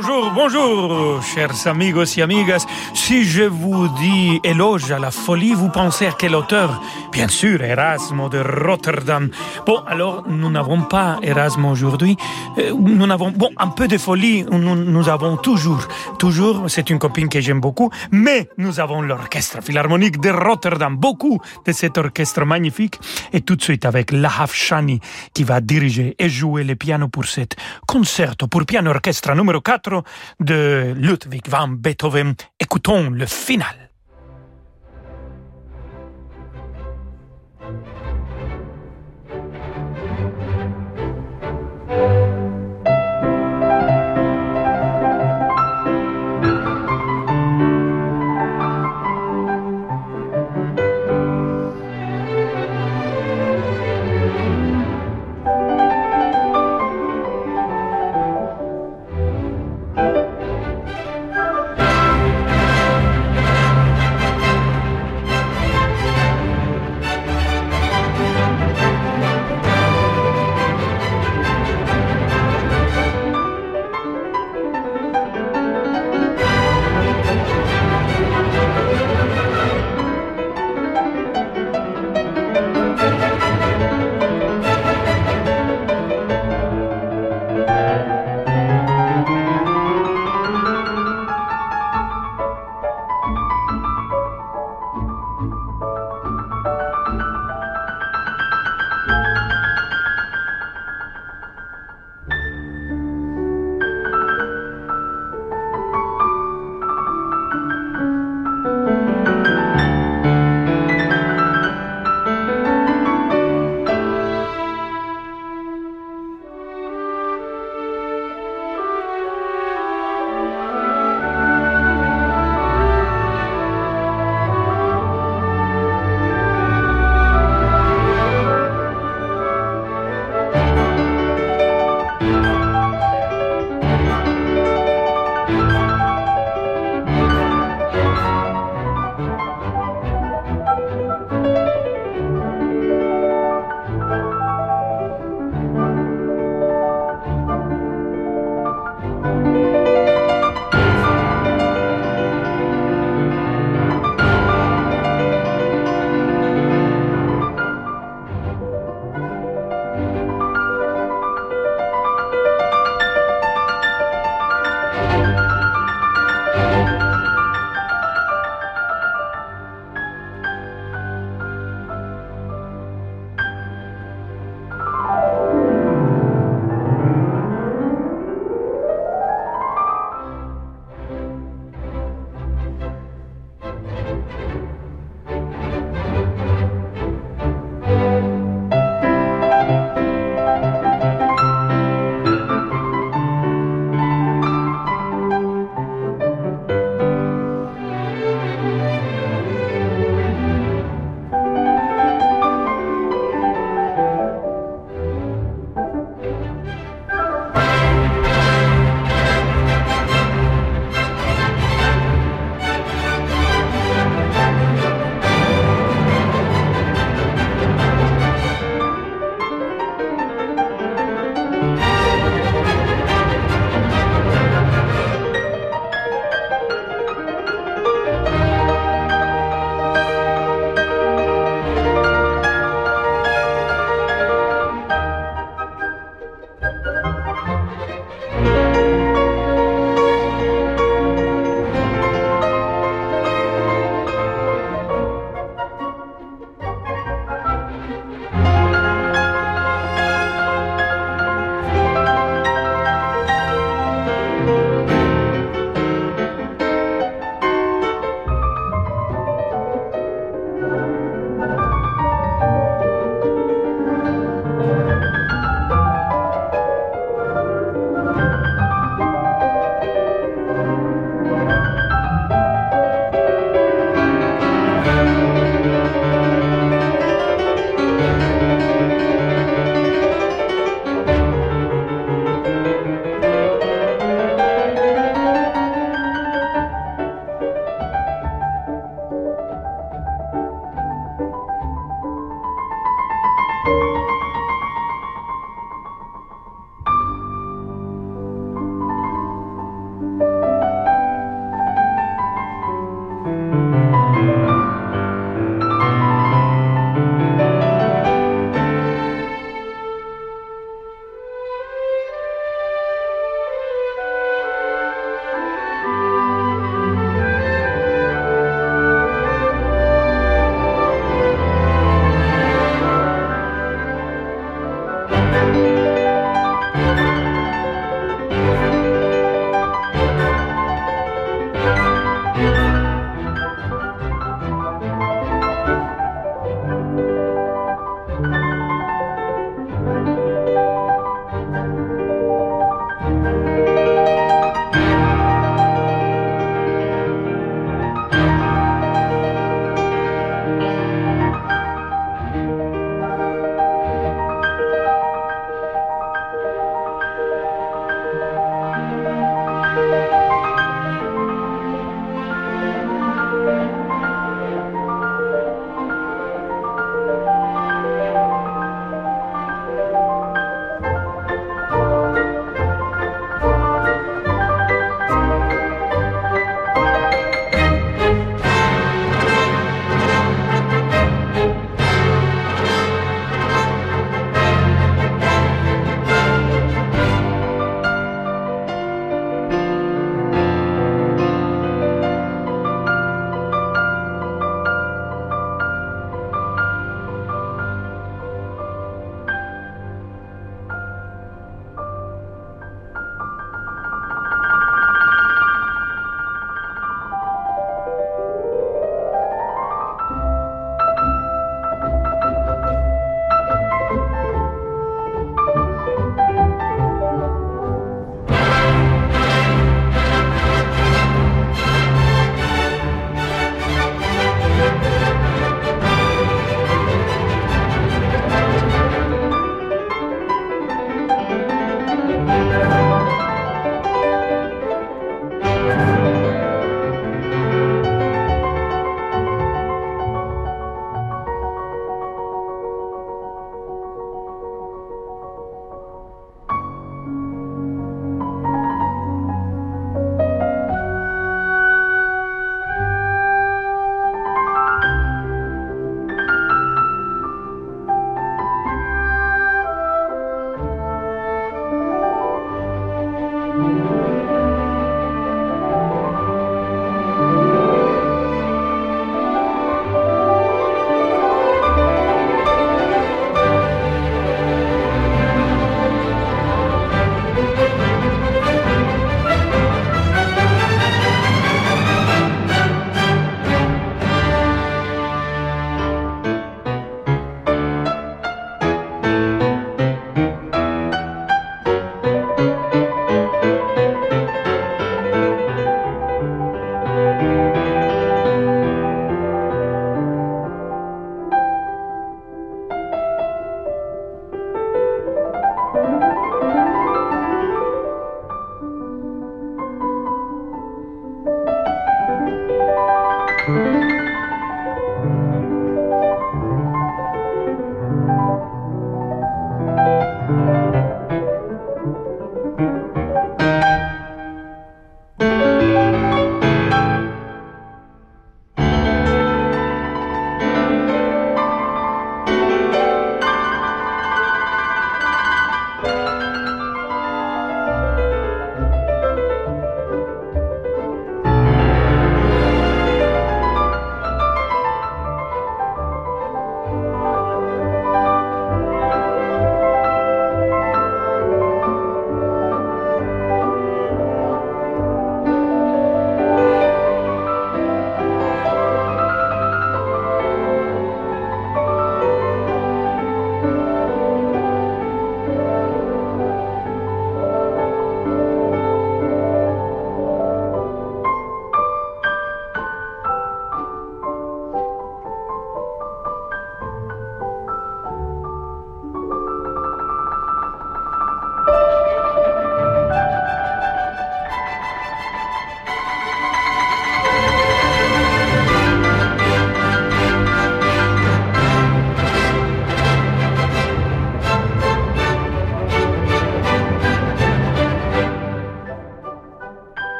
Bonjour, bonjour, chers amigos et amigas. Si je vous dis éloge à la folie, vous pensez à quel auteur? Bien sûr, Erasmo de Rotterdam. Bon, alors, nous n'avons pas Erasmo aujourd'hui. Euh, nous avons, bon, un peu de folie, nous, avons toujours. Toujours, c'est une copine que j'aime beaucoup, mais nous avons l'orchestre philharmonique de Rotterdam, beaucoup de cet orchestre magnifique. Et tout de suite avec Lahaf Shani, qui va diriger et jouer le piano pour cet concerto pour piano orchestre numéro 4 de Ludwig van Beethoven. Écoutons le final.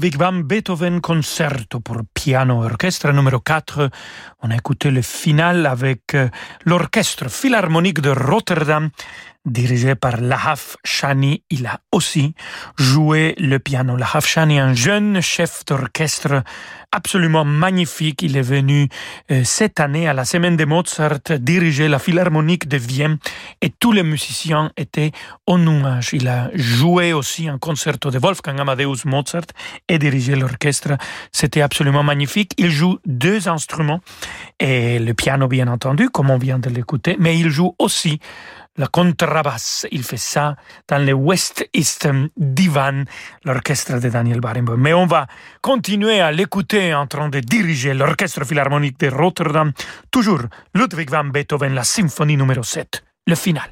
Ludwig van Beethoven concerto pour piano orchestre numéro 4. On a écouté le final avec euh, l'orchestre philharmonique de Rotterdam dirigé par Lahaf Shani. Il a aussi joué le piano. Lahaf Shani, un jeune chef d'orchestre absolument magnifique. Il est venu euh, cette année à la semaine de Mozart diriger la Philharmonique de Vienne et tous les musiciens étaient en nuage. Il a joué aussi un concerto de Wolfgang Amadeus Mozart et dirigé l'orchestre. C'était absolument magnifique. Il joue deux instruments et le piano bien entendu, comme on vient de l'écouter, mais il joue aussi la contrebasse. Il fait ça dans le West Eastern Divan, l'orchestre de Daniel Barenboim. Mais on va continuer à l'écouter en train de diriger l'orchestre philharmonique de Rotterdam, toujours Ludwig van Beethoven, la symphonie numéro 7, le final.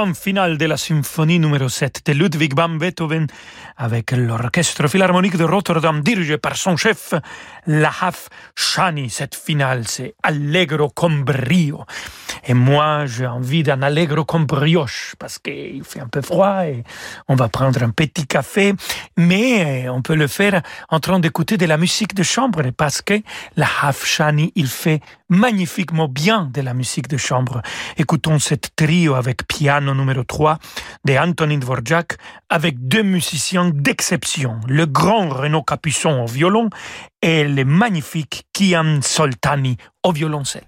Grand final de la symphonie numéro 7 de Ludwig van Beethoven avec l'orchestre philharmonique de Rotterdam dirigé par son chef Lahaf Shani. Cette finale, c'est Allegro con brio. Et moi, j'ai envie d'un Allegro con brioche parce qu'il fait un peu froid et on va prendre un petit café, mais on peut le faire en train d'écouter de la musique de chambre parce que Lahaf Shani, il fait magnifiquement bien de la musique de chambre. Écoutons cette trio avec piano numéro 3 de Antonin Dvorak avec deux musiciens d'exception, le grand Renaud Capuçon au violon et le magnifique Kian Soltani au violoncelle.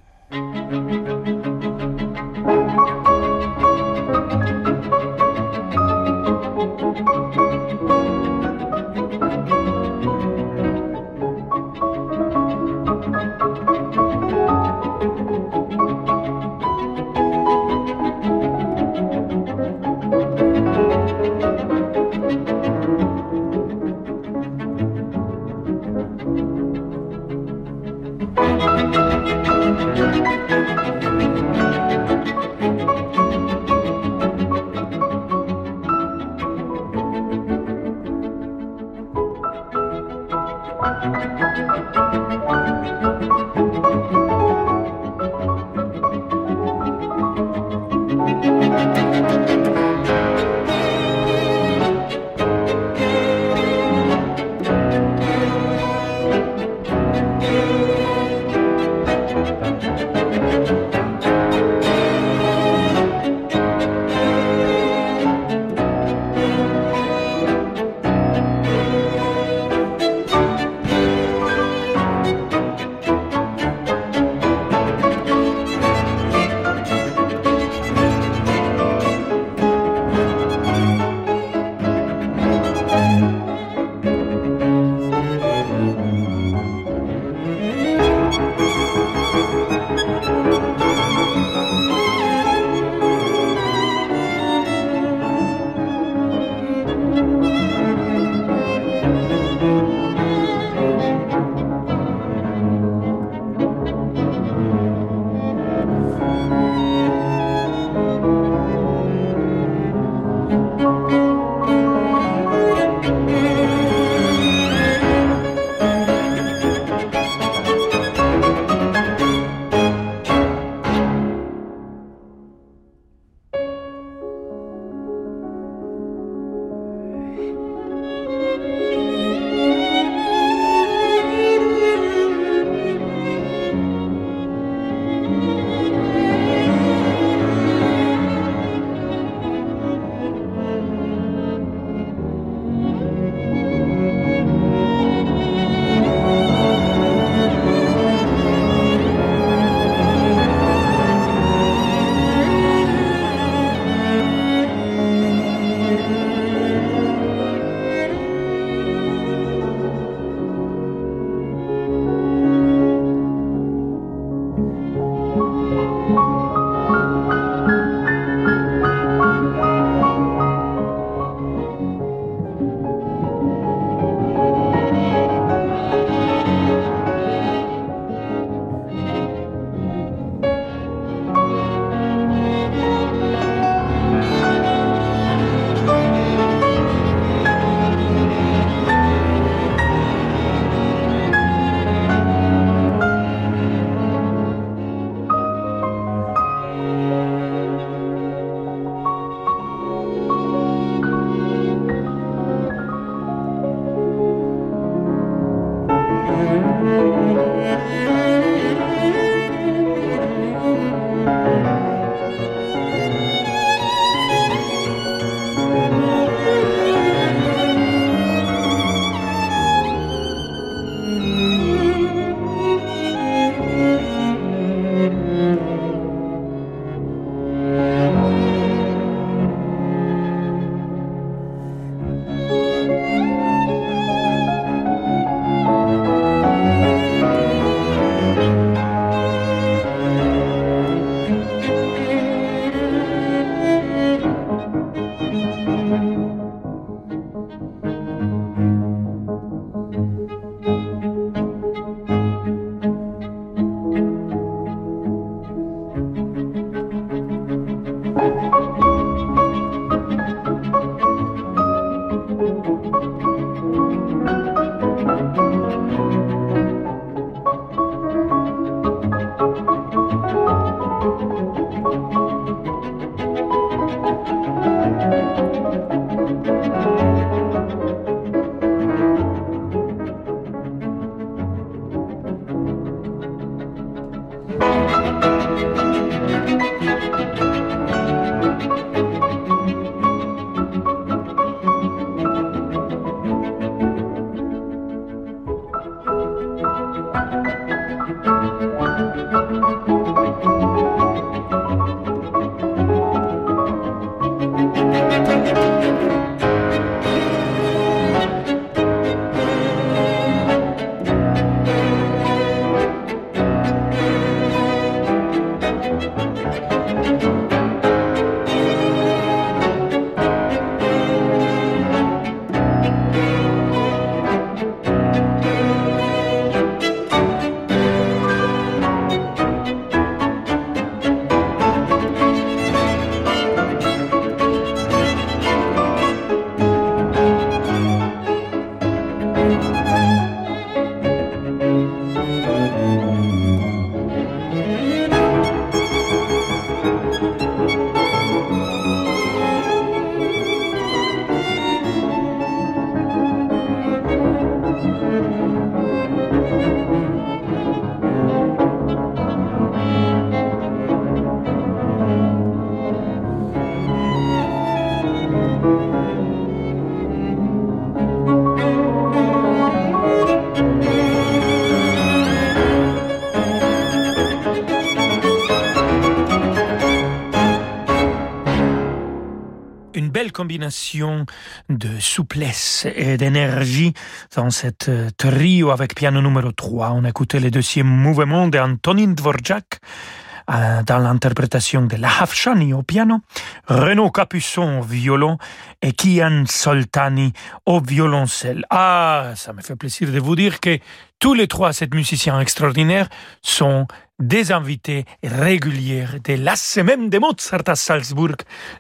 Combination de souplesse et d'énergie dans cette euh, trio avec piano numéro 3. On a écouté le deuxième mouvement d'Antonin Dvorak euh, dans l'interprétation de la Hafshani au piano, Renaud Capuçon au violon et Kian Soltani au violoncelle. Ah, ça me fait plaisir de vous dire que tous les trois, ces musiciens extraordinaires, sont des invités réguliers de la semaine de Mozart à Salzbourg,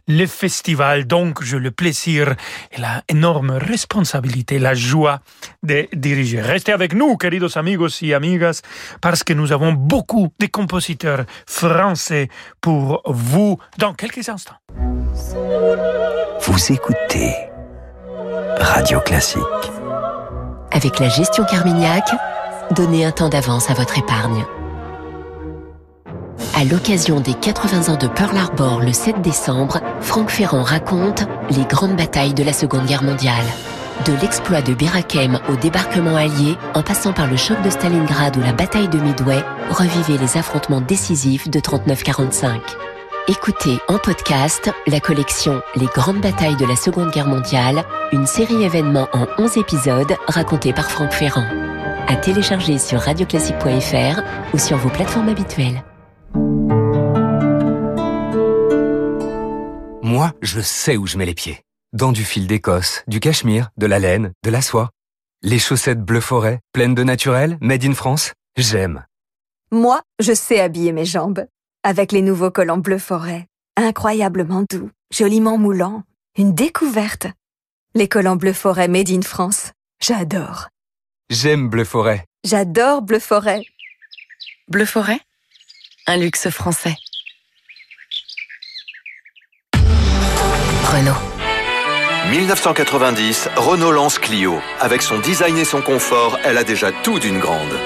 le festival. Donc, j'ai le plaisir et la énorme responsabilité, la joie de diriger. Restez avec nous, queridos amigos y amigas, parce que nous avons beaucoup de compositeurs français pour vous dans quelques instants. Vous écoutez Radio Classique. Avec la gestion Carmignac, donnez un temps d'avance à votre épargne. À l'occasion des 80 ans de Pearl Harbor le 7 décembre, Franck Ferrand raconte les grandes batailles de la Seconde Guerre mondiale. De l'exploit de Birakem au débarquement allié, en passant par le choc de Stalingrad ou la bataille de Midway, revivez les affrontements décisifs de 39-45. Écoutez en podcast la collection Les grandes batailles de la Seconde Guerre mondiale, une série événement en 11 épisodes racontés par Franck Ferrand. À télécharger sur radioclassique.fr ou sur vos plateformes habituelles. Moi, je sais où je mets les pieds. Dans du fil d'Écosse, du cachemire, de la laine, de la soie. Les chaussettes bleu forêt, pleines de naturel, made in France, j'aime. Moi, je sais habiller mes jambes. Avec les nouveaux collants bleu forêt. Incroyablement doux, joliment moulants. Une découverte. Les collants bleu forêt made in France. J'adore. J'aime bleu forêt. J'adore bleu forêt. Bleu forêt? Un luxe français. Renault. 1990, Renault lance Clio. Avec son design et son confort, elle a déjà tout d'une grande.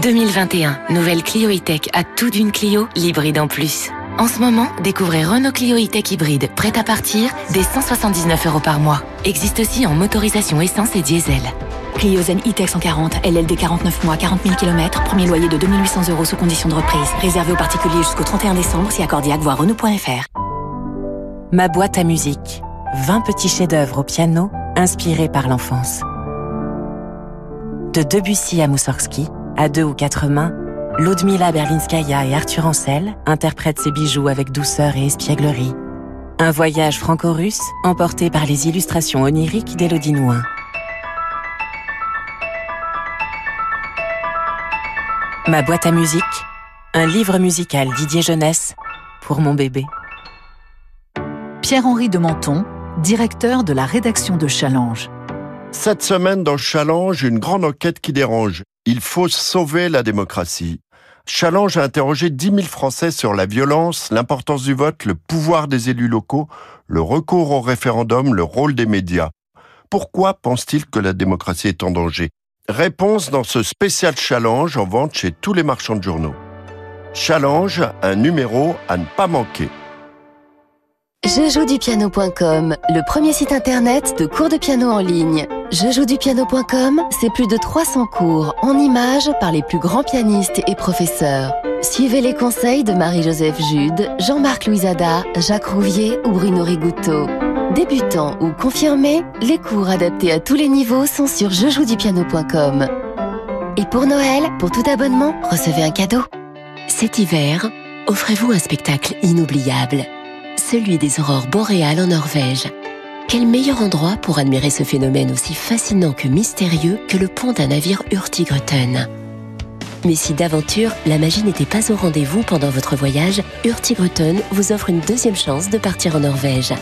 2021, nouvelle Clio E-Tech à tout d'une Clio, l'hybride en plus. En ce moment, découvrez Renault Clio E-Tech hybride, prête à partir, dès 179 euros par mois. Existe aussi en motorisation essence et diesel. Clio Zen E-Tech 140, LLD 49 mois, 40 000 km, premier loyer de 2800 euros sous condition de reprise. Réservé aux particuliers jusqu'au 31 décembre, si accordiaque, voir Renault.fr. Ma boîte à musique. 20 petits chefs-d'œuvre au piano, inspirés par l'enfance. De Debussy à Moussorgsky, à deux ou quatre mains, Ludmila Berlinskaya et Arthur Ancel interprètent ces bijoux avec douceur et espièglerie. Un voyage franco-russe emporté par les illustrations oniriques d'Élodie Nouin. Ma boîte à musique, un livre musical Didier Jeunesse pour mon bébé. Pierre-Henri de Menton, directeur de la rédaction de Challenge. Cette semaine dans Challenge, une grande enquête qui dérange. Il faut sauver la démocratie. Challenge a interrogé 10 000 Français sur la violence, l'importance du vote, le pouvoir des élus locaux, le recours au référendum, le rôle des médias. Pourquoi pense-t-il que la démocratie est en danger? Réponse dans ce spécial challenge en vente chez tous les marchands de journaux. Challenge, un numéro à ne pas manquer. Jejoudupiano.com, le premier site internet de cours de piano en ligne. Jejoudupiano.com, c'est plus de 300 cours en images par les plus grands pianistes et professeurs. Suivez les conseils de Marie-Joseph Jude, Jean-Marc Louisada, Jacques Rouvier ou Bruno Rigouteau. Débutants ou confirmés, les cours adaptés à tous les niveaux sont sur jejoudupiano.com. Et pour Noël, pour tout abonnement, recevez un cadeau. Cet hiver, offrez-vous un spectacle inoubliable celui des aurores boréales en Norvège. Quel meilleur endroit pour admirer ce phénomène aussi fascinant que mystérieux que le pont d'un navire Hurtigruten? Mais si d'aventure, la magie n'était pas au rendez-vous pendant votre voyage, Hurtigruten vous offre une deuxième chance de partir en Norvège.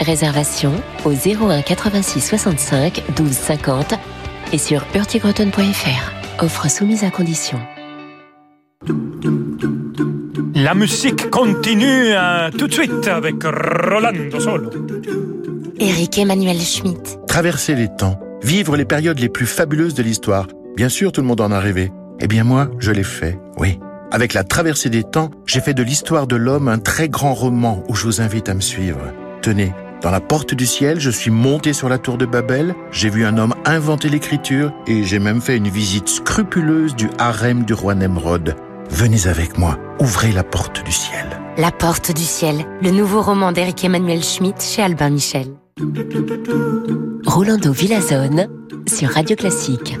Réservation au 01 86 65 12 50 et sur hurtigruten.fr. Offre soumise à condition. La musique continue euh, tout de suite avec Rolando Solo. Eric Emmanuel Schmitt. Traverser les temps, vivre les périodes les plus fabuleuses de l'histoire. Bien sûr, tout le monde en a rêvé. Eh bien moi, je l'ai fait, oui. Avec la traversée des temps, j'ai fait de l'histoire de l'homme un très grand roman où je vous invite à me suivre. Tenez, dans la porte du ciel, je suis monté sur la tour de Babel, j'ai vu un homme inventer l'écriture et j'ai même fait une visite scrupuleuse du harem du roi Nemrod. Venez avec moi, ouvrez la porte du ciel. La porte du ciel, le nouveau roman d'Éric Emmanuel Schmitt chez Albin Michel. Rolando Villazone sur Radio Classique.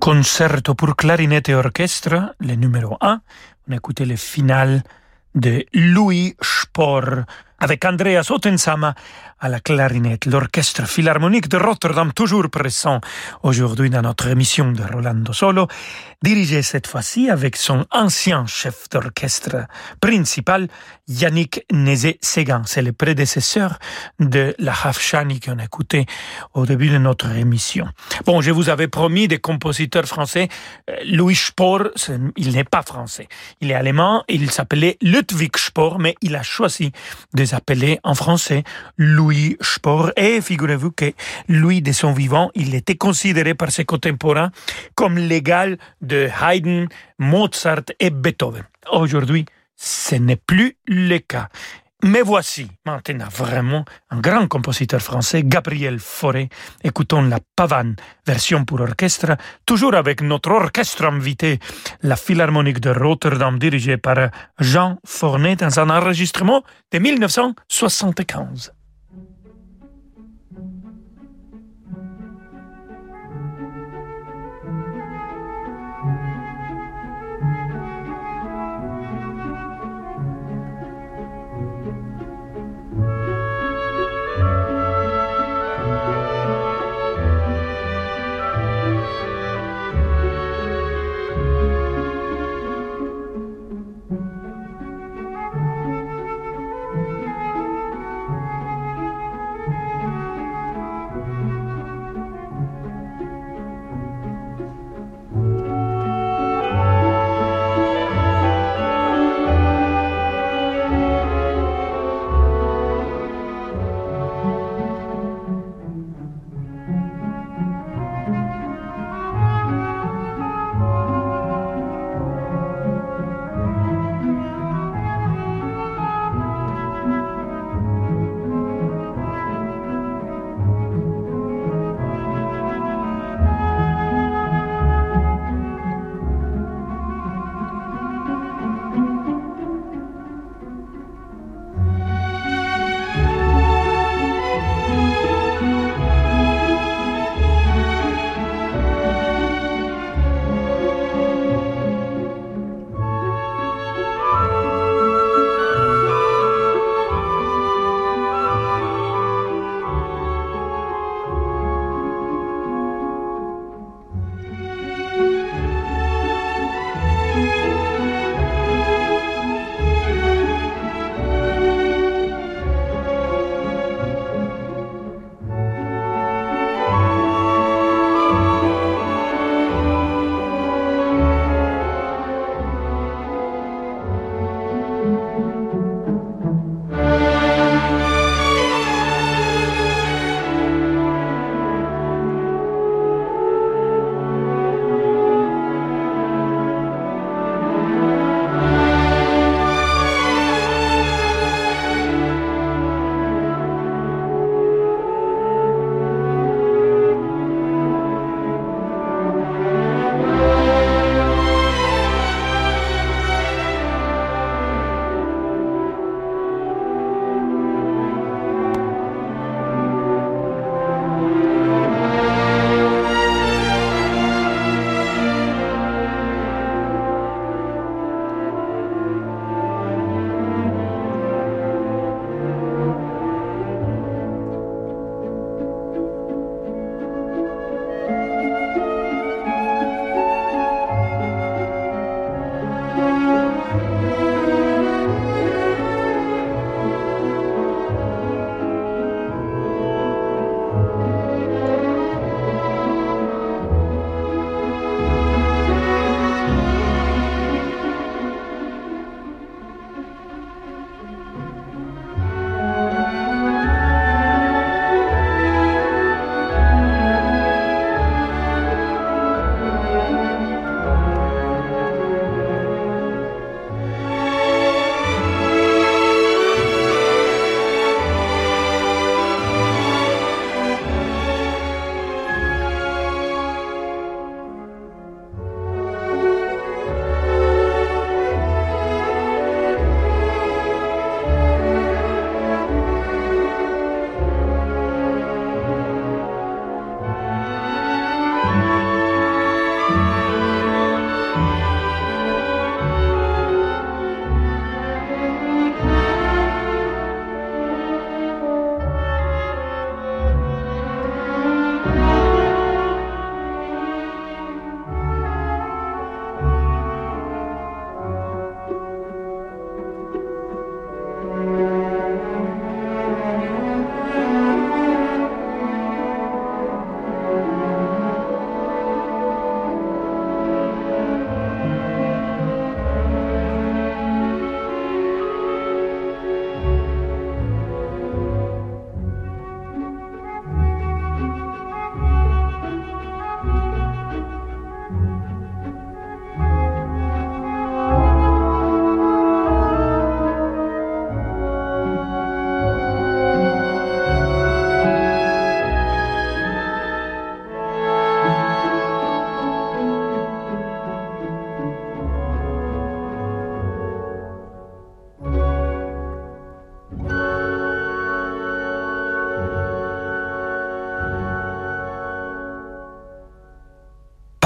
Concerto pour clarinette et orchestre, le numéro 1. On a écouté le final de Louis Spohr avec Andreas Ottensama à la clarinette, l'orchestre philharmonique de Rotterdam, toujours présent aujourd'hui dans notre émission de Rolando Solo, dirigé cette fois-ci avec son ancien chef d'orchestre principal, Yannick Nézé-Séguin. C'est le prédécesseur de la Hafshani qu'on a écouté au début de notre émission. Bon, je vous avais promis des compositeurs français. Euh, Louis Spohr, il n'est pas français. Il est allemand, il s'appelait Ludwig Spohr, mais il a choisi de s'appeler en français Louis Louis Spohr. Et figurez-vous que lui, de son vivant, il était considéré par ses contemporains comme l'égal de Haydn, Mozart et Beethoven. Aujourd'hui, ce n'est plus le cas. Mais voici maintenant vraiment un grand compositeur français, Gabriel Fauré. Écoutons la pavane, version pour orchestre, toujours avec notre orchestre invité, la Philharmonique de Rotterdam, dirigée par Jean Fornet dans un enregistrement de 1975.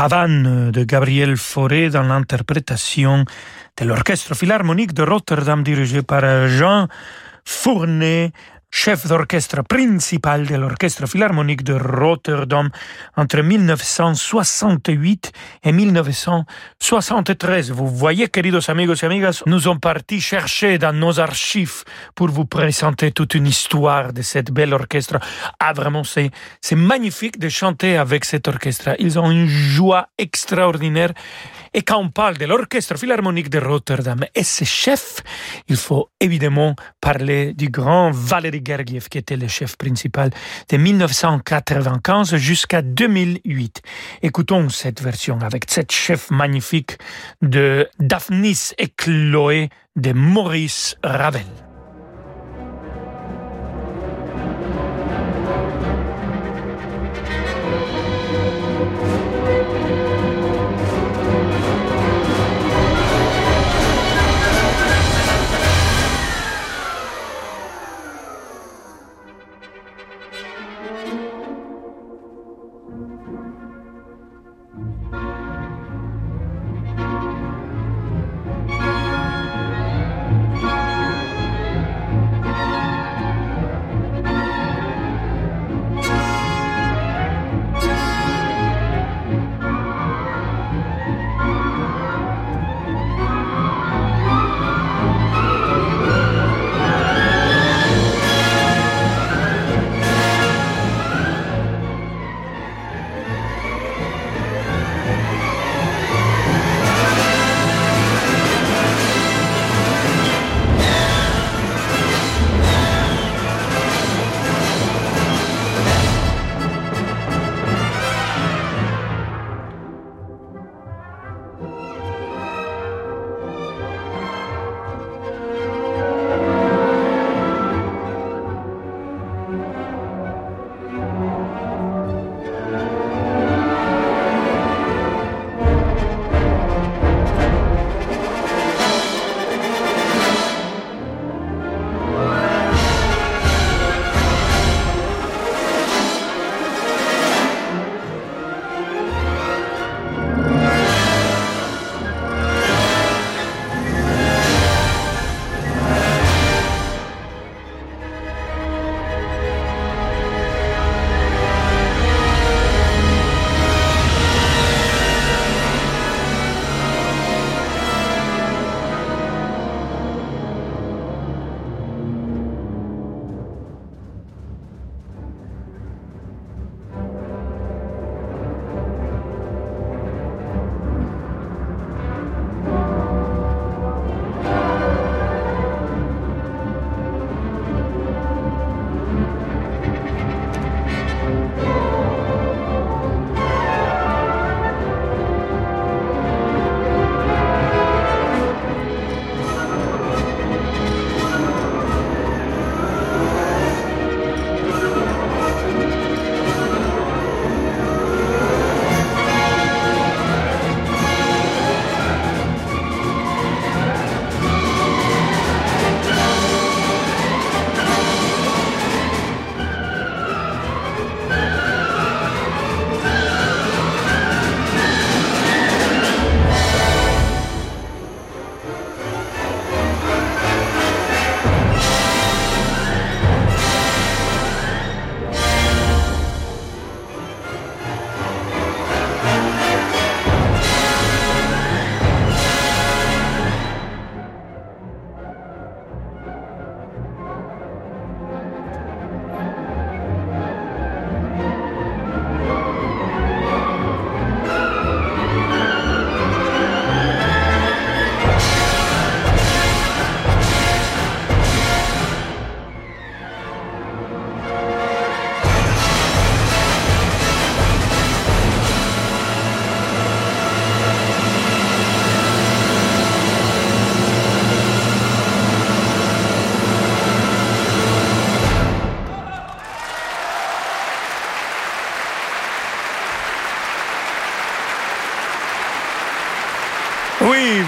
Pavane de Gabriel Fauré dans l'interprétation de l'Orchestre Philharmonique de Rotterdam dirigé par Jean Fournet chef d'orchestre principal de l'Orchestre Philharmonique de Rotterdam entre 1968 et 1973. Vous voyez, queridos amigos et amigas, nous sommes partis chercher dans nos archives pour vous présenter toute une histoire de cette belle orchestre. Ah, vraiment, c'est, magnifique de chanter avec cet orchestre. Ils ont une joie extraordinaire et quand on parle de l'Orchestre Philharmonique de Rotterdam et ses chefs, il faut évidemment parler du grand Valéry Gergiev, qui était le chef principal de 1995 jusqu'à 2008. Écoutons cette version avec cette chef magnifique de Daphnis et Chloé de Maurice Ravel.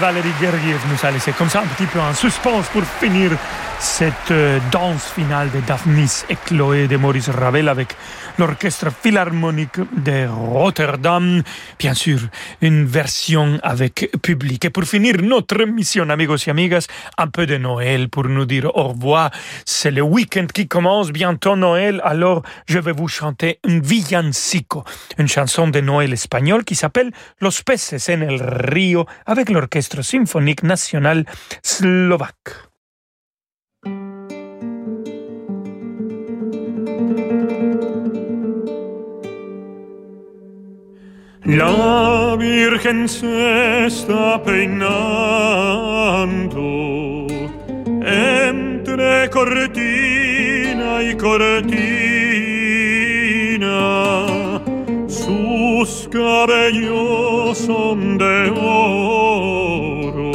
Valérie Gergiev nous a laissé comme ça un petit peu en suspense pour finir cette euh, danse finale de Daphnis et Chloé de Maurice Ravel avec l'orchestre philharmonique de Rotterdam. Bien sûr, une version avec public. Et pour finir notre mission, amigos et amigas, un peu de Noël pour nous dire au revoir. C'est le week-end qui commence, bientôt Noël, alors je vais vous chanter un villancico, une chanson de Noël espagnol qui s'appelle Los peces en el río avec l'orchestre symphonique national slovaque. La Virgen se está peinando entre cortina y cortina. Sus cabellos son de oro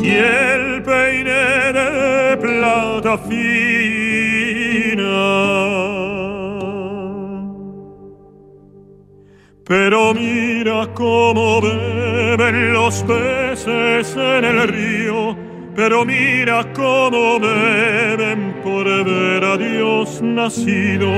y el peine de plata fina. Pero mira cómo beben los peces en el río, pero mira cómo beben por ver a Dios nacido.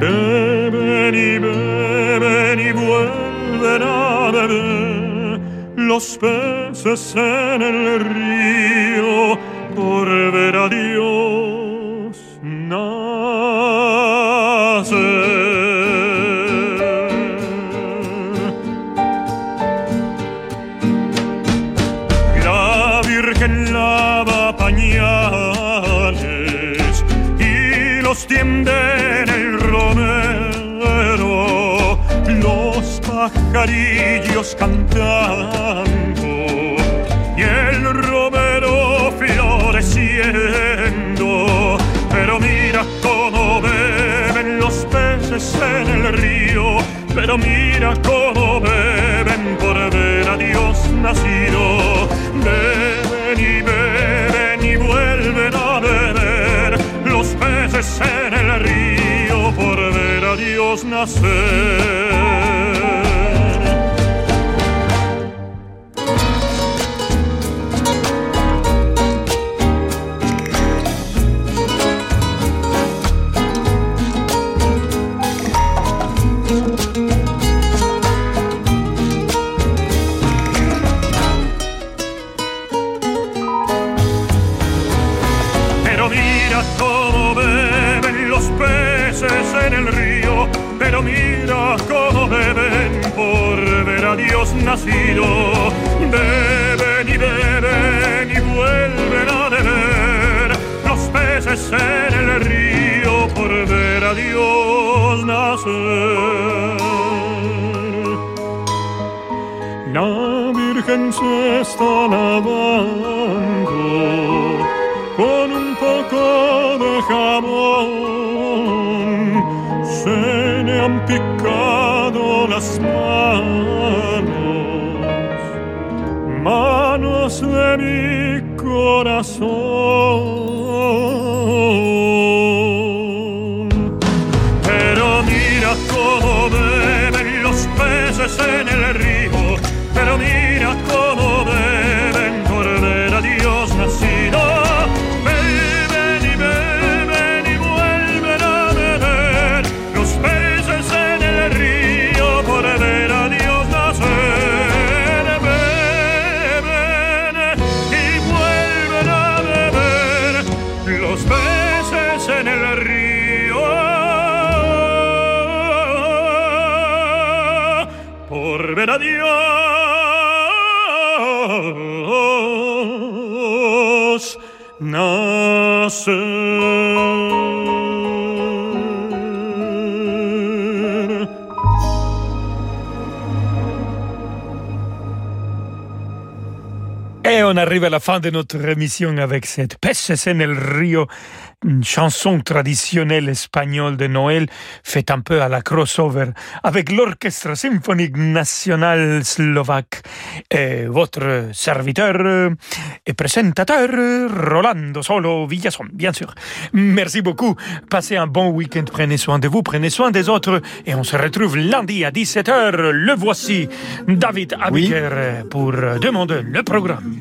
Beben y beben y vuelven a beber los peces en el río por ver a Dios cantando y el romero floreciendo. Pero mira cómo beben los peces en el río, pero mira cómo beben por ver a Dios nacido. Beben y beben y vuelven a beber los peces en el río por ver a Dios nacer. Arrive à la fin de notre émission avec cette Peces en el Rio une chanson traditionnelle espagnole de Noël faite un peu à la crossover avec l'Orchestre symphonique national slovaque. Et votre serviteur et présentateur, Rolando Solo Villason, bien sûr. Merci beaucoup. Passez un bon week-end. Prenez soin de vous, prenez soin des autres. Et on se retrouve lundi à 17h. Le voici, David Abiker, pour demander le programme.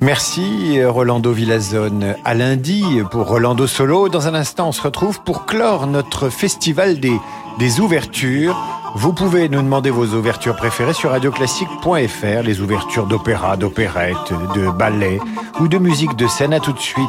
Merci Rolando Villazone. À lundi pour Rolando Solo. Dans un instant, on se retrouve pour clore notre festival des, ouvertures. Vous pouvez nous demander vos ouvertures préférées sur radioclassique.fr, les ouvertures d'opéra, d'opérette, de ballet ou de musique de scène. À tout de suite.